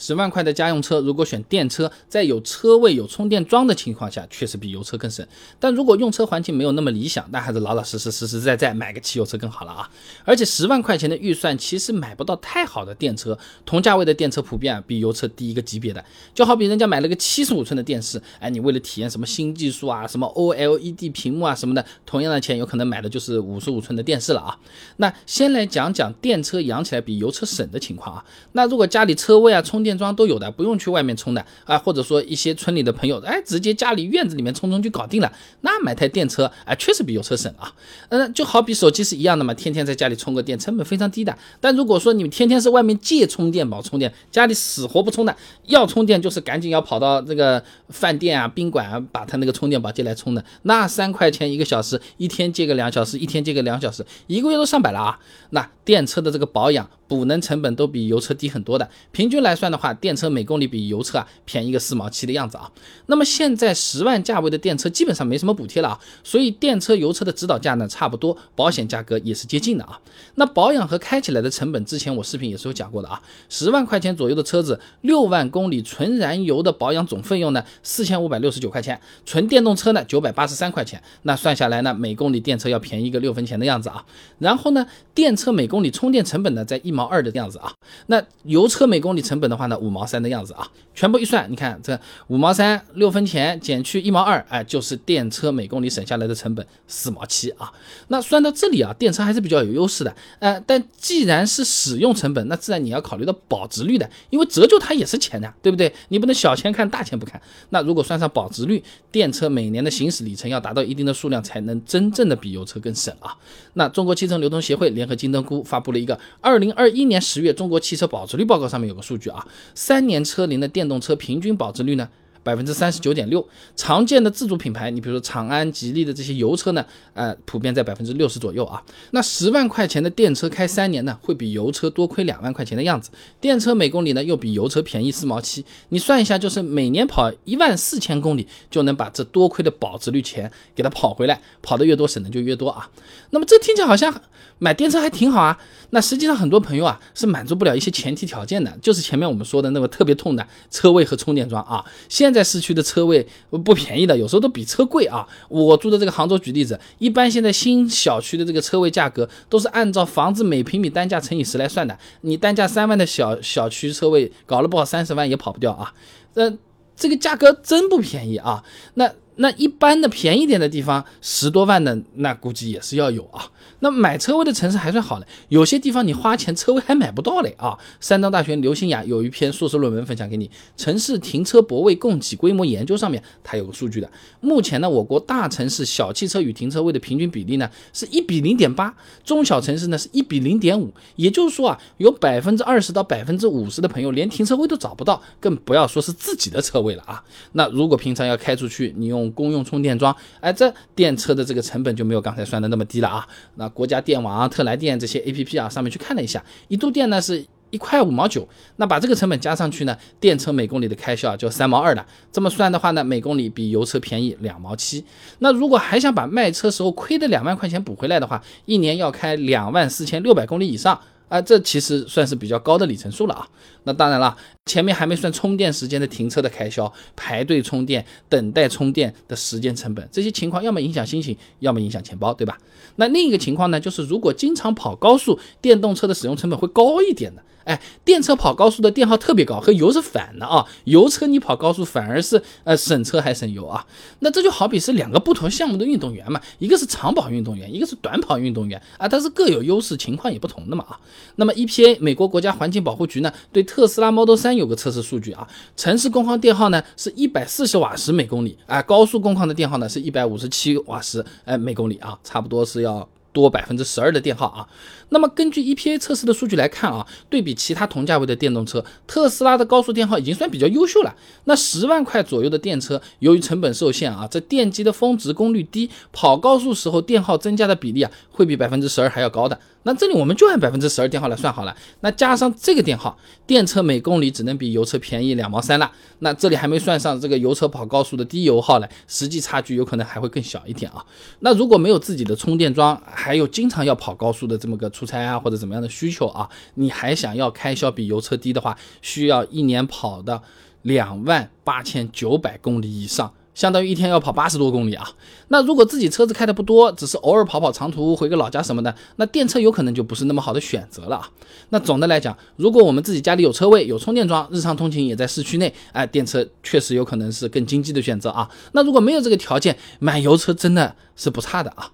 十万块的家用车，如果选电车，在有车位、有充电桩的情况下，确实比油车更省。但如果用车环境没有那么理想，那还是老老实实、实实在在买个汽油车更好了啊！而且十万块钱的预算，其实买不到太好的电车，同价位的电车普遍啊比油车低一个级别的。就好比人家买了个七十五寸的电视，哎，你为了体验什么新技术啊、什么 OLED 屏幕啊什么的，同样的钱有可能买的就是五十五寸的电视了啊！那先来讲讲电车养起来比油车省的情况啊。那如果家里车位啊、充电电桩都有的，不用去外面充的啊，或者说一些村里的朋友，哎，直接家里院子里面充充就搞定了。那买台电车，哎，确实比油车省啊。嗯，就好比手机是一样的嘛，天天在家里充个电，成本非常低的。但如果说你们天天是外面借充电宝充电，家里死活不充的，要充电就是赶紧要跑到这个饭店啊、宾馆啊，把他那个充电宝借来充的。那三块钱一个小时，一天借个两小时，一天借个两小时，一个月都上百了啊。那电车的这个保养。补能成本都比油车低很多的，平均来算的话，电车每公里比油车啊便宜个四毛七的样子啊。那么现在十万价位的电车基本上没什么补贴了啊，所以电车油车的指导价呢差不多，保险价格也是接近的啊。那保养和开起来的成本，之前我视频也是有讲过的啊。十万块钱左右的车子，六万公里纯燃油的保养总费用呢四千五百六十九块钱，纯电动车呢九百八十三块钱，那算下来呢每公里电车要便宜个六分钱的样子啊。然后呢，电车每公里充电成本呢在一毛。毛二的样子啊，那油车每公里成本的话那，五毛三的样子啊，全部一算，你看这五毛三六分钱减去一毛二，哎，就是电车每公里省下来的成本四毛七啊。那算到这里啊，电车还是比较有优势的，呃，但既然是使用成本，那自然你要考虑到保值率的，因为折旧它也是钱的，对不对？你不能小钱看大钱不看。那如果算上保值率，电车每年的行驶里程要达到一定的数量，才能真正的比油车更省啊。那中国汽车流通协会联合金灯菇发布了一个二零二。一年十月，中国汽车保值率报告上面有个数据啊，三年车龄的电动车平均保值率呢？百分之三十九点六，常见的自主品牌，你比如说长安、吉利的这些油车呢，呃，普遍在百分之六十左右啊。那十万块钱的电车开三年呢，会比油车多亏两万块钱的样子。电车每公里呢，又比油车便宜四毛七，你算一下，就是每年跑一万四千公里，就能把这多亏的保值率钱给它跑回来，跑得越多，省的就越多啊。那么这听起来好像买电车还挺好啊。那实际上很多朋友啊，是满足不了一些前提条件的，就是前面我们说的那个特别痛的车位和充电桩啊。现在市区的车位不便宜的，有时候都比车贵啊。我住的这个杭州，举例子，一般现在新小区的这个车位价格都是按照房子每平米单价乘以十来算的。你单价三万的小小区车位，搞了不好三十万也跑不掉啊。呃，这个价格真不便宜啊。那那一般的便宜点的地方，十多万的那估计也是要有啊。那买车位的城市还算好的，有些地方你花钱车位还买不到嘞啊！山东大学刘新雅有一篇硕士论文分享给你，《城市停车泊位供给规模研究》上面，它有个数据的。目前呢，我国大城市小汽车与停车位的平均比例呢是一比零点八，中小城市呢是一比零点五。也就是说啊，有百分之二十到百分之五十的朋友连停车位都找不到，更不要说是自己的车位了啊！那如果平常要开出去，你用公用充电桩，哎，这电车的这个成本就没有刚才算的那么低了啊！那国家电网啊、特来电这些 A P P 啊，上面去看了一下，一度电呢是一块五毛九，那把这个成本加上去呢，电车每公里的开销就三毛二了。这么算的话呢，每公里比油车便宜两毛七。那如果还想把卖车时候亏的两万块钱补回来的话，一年要开两万四千六百公里以上。啊，这其实算是比较高的里程数了啊。那当然了，前面还没算充电时间的停车的开销、排队充电、等待充电的时间成本，这些情况要么影响心情，要么影响钱包，对吧？那另一个情况呢，就是如果经常跑高速，电动车的使用成本会高一点的。哎，电车跑高速的电耗特别高，和油是反的啊。油车你跑高速反而是呃省车还省油啊。那这就好比是两个不同项目的运动员嘛，一个是长跑运动员，一个是短跑运动员啊，但是各有优势，情况也不同的嘛啊。那么 EPA 美国国家环境保护局呢，对特斯拉 Model 3有个测试数据啊，城市工况电耗呢是一百四十瓦时每公里，啊，高速工况的电耗呢是一百五十七瓦时哎每公里啊，差不多是要。多百分之十二的电耗啊，那么根据 EPA 测试的数据来看啊，对比其他同价位的电动车，特斯拉的高速电耗已经算比较优秀了。那十万块左右的电车，由于成本受限啊，这电机的峰值功率低，跑高速时候电耗增加的比例啊，会比百分之十二还要高的。那这里我们就按百分之十二电耗来算好了。那加上这个电耗，电车每公里只能比油车便宜两毛三了。那这里还没算上这个油车跑高速的低油耗呢，实际差距有可能还会更小一点啊。那如果没有自己的充电桩，还有经常要跑高速的这么个出差啊或者怎么样的需求啊，你还想要开销比油车低的话，需要一年跑的两万八千九百公里以上。相当于一天要跑八十多公里啊！那如果自己车子开的不多，只是偶尔跑跑长途，回个老家什么的，那电车有可能就不是那么好的选择了啊。那总的来讲，如果我们自己家里有车位、有充电桩，日常通勤也在市区内，哎，电车确实有可能是更经济的选择啊。那如果没有这个条件，买油车真的是不差的啊。